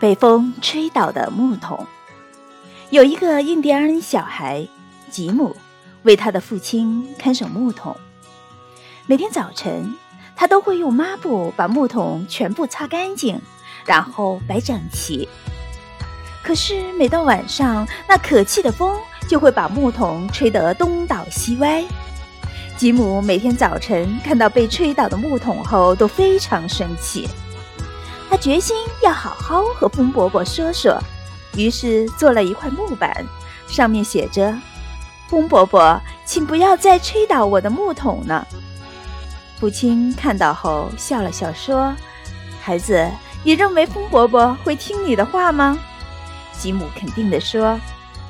被风吹倒的木桶。有一个印第安小孩吉姆，为他的父亲看守木桶。每天早晨，他都会用抹布把木桶全部擦干净，然后摆整齐。可是每到晚上，那可气的风就会把木桶吹得东倒西歪。吉姆每天早晨看到被吹倒的木桶后，都非常生气。他决心要好好和风伯伯说说，于是做了一块木板，上面写着：“风伯伯，请不要再吹倒我的木桶了。”父亲看到后笑了笑说：“孩子，你认为风伯伯会听你的话吗？”吉姆肯定地说。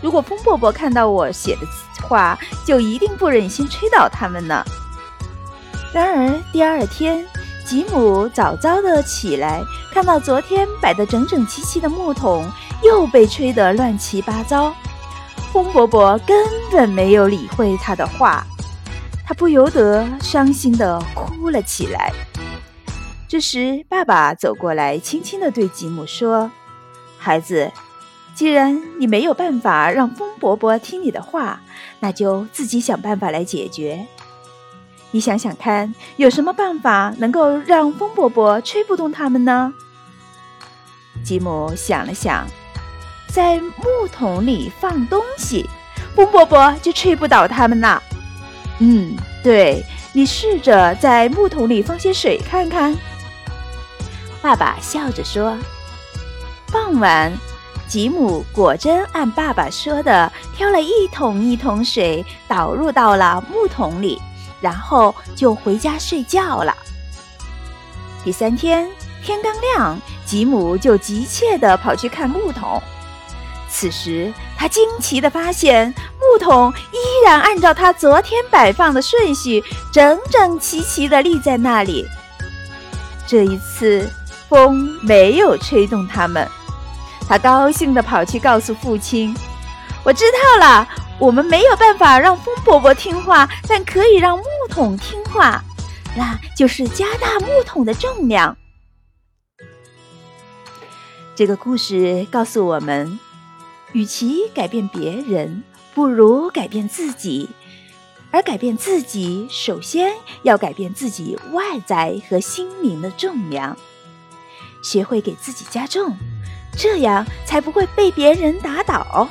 如果风伯伯看到我写的话，就一定不忍心吹倒他们呢。然而第二天，吉姆早早的起来，看到昨天摆得整整齐齐的木桶又被吹得乱七八糟。风伯伯根本没有理会他的话，他不由得伤心的哭了起来。这时，爸爸走过来，轻轻的对吉姆说：“孩子。”既然你没有办法让风伯伯听你的话，那就自己想办法来解决。你想想看，有什么办法能够让风伯伯吹不动他们呢？吉姆想了想，在木桶里放东西，风伯伯就吹不倒他们了。嗯，对，你试着在木桶里放些水看看。爸爸笑着说：“傍晚。”吉姆果真按爸爸说的，挑了一桶一桶水倒入到了木桶里，然后就回家睡觉了。第三天天刚亮，吉姆就急切地跑去看木桶。此时他惊奇地发现，木桶依然按照他昨天摆放的顺序，整整齐齐地立在那里。这一次，风没有吹动它们。他高兴地跑去告诉父亲：“我知道了，我们没有办法让风伯伯听话，但可以让木桶听话，那就是加大木桶的重量。”这个故事告诉我们，与其改变别人，不如改变自己。而改变自己，首先要改变自己外在和心灵的重量，学会给自己加重。这样才不会被别人打倒。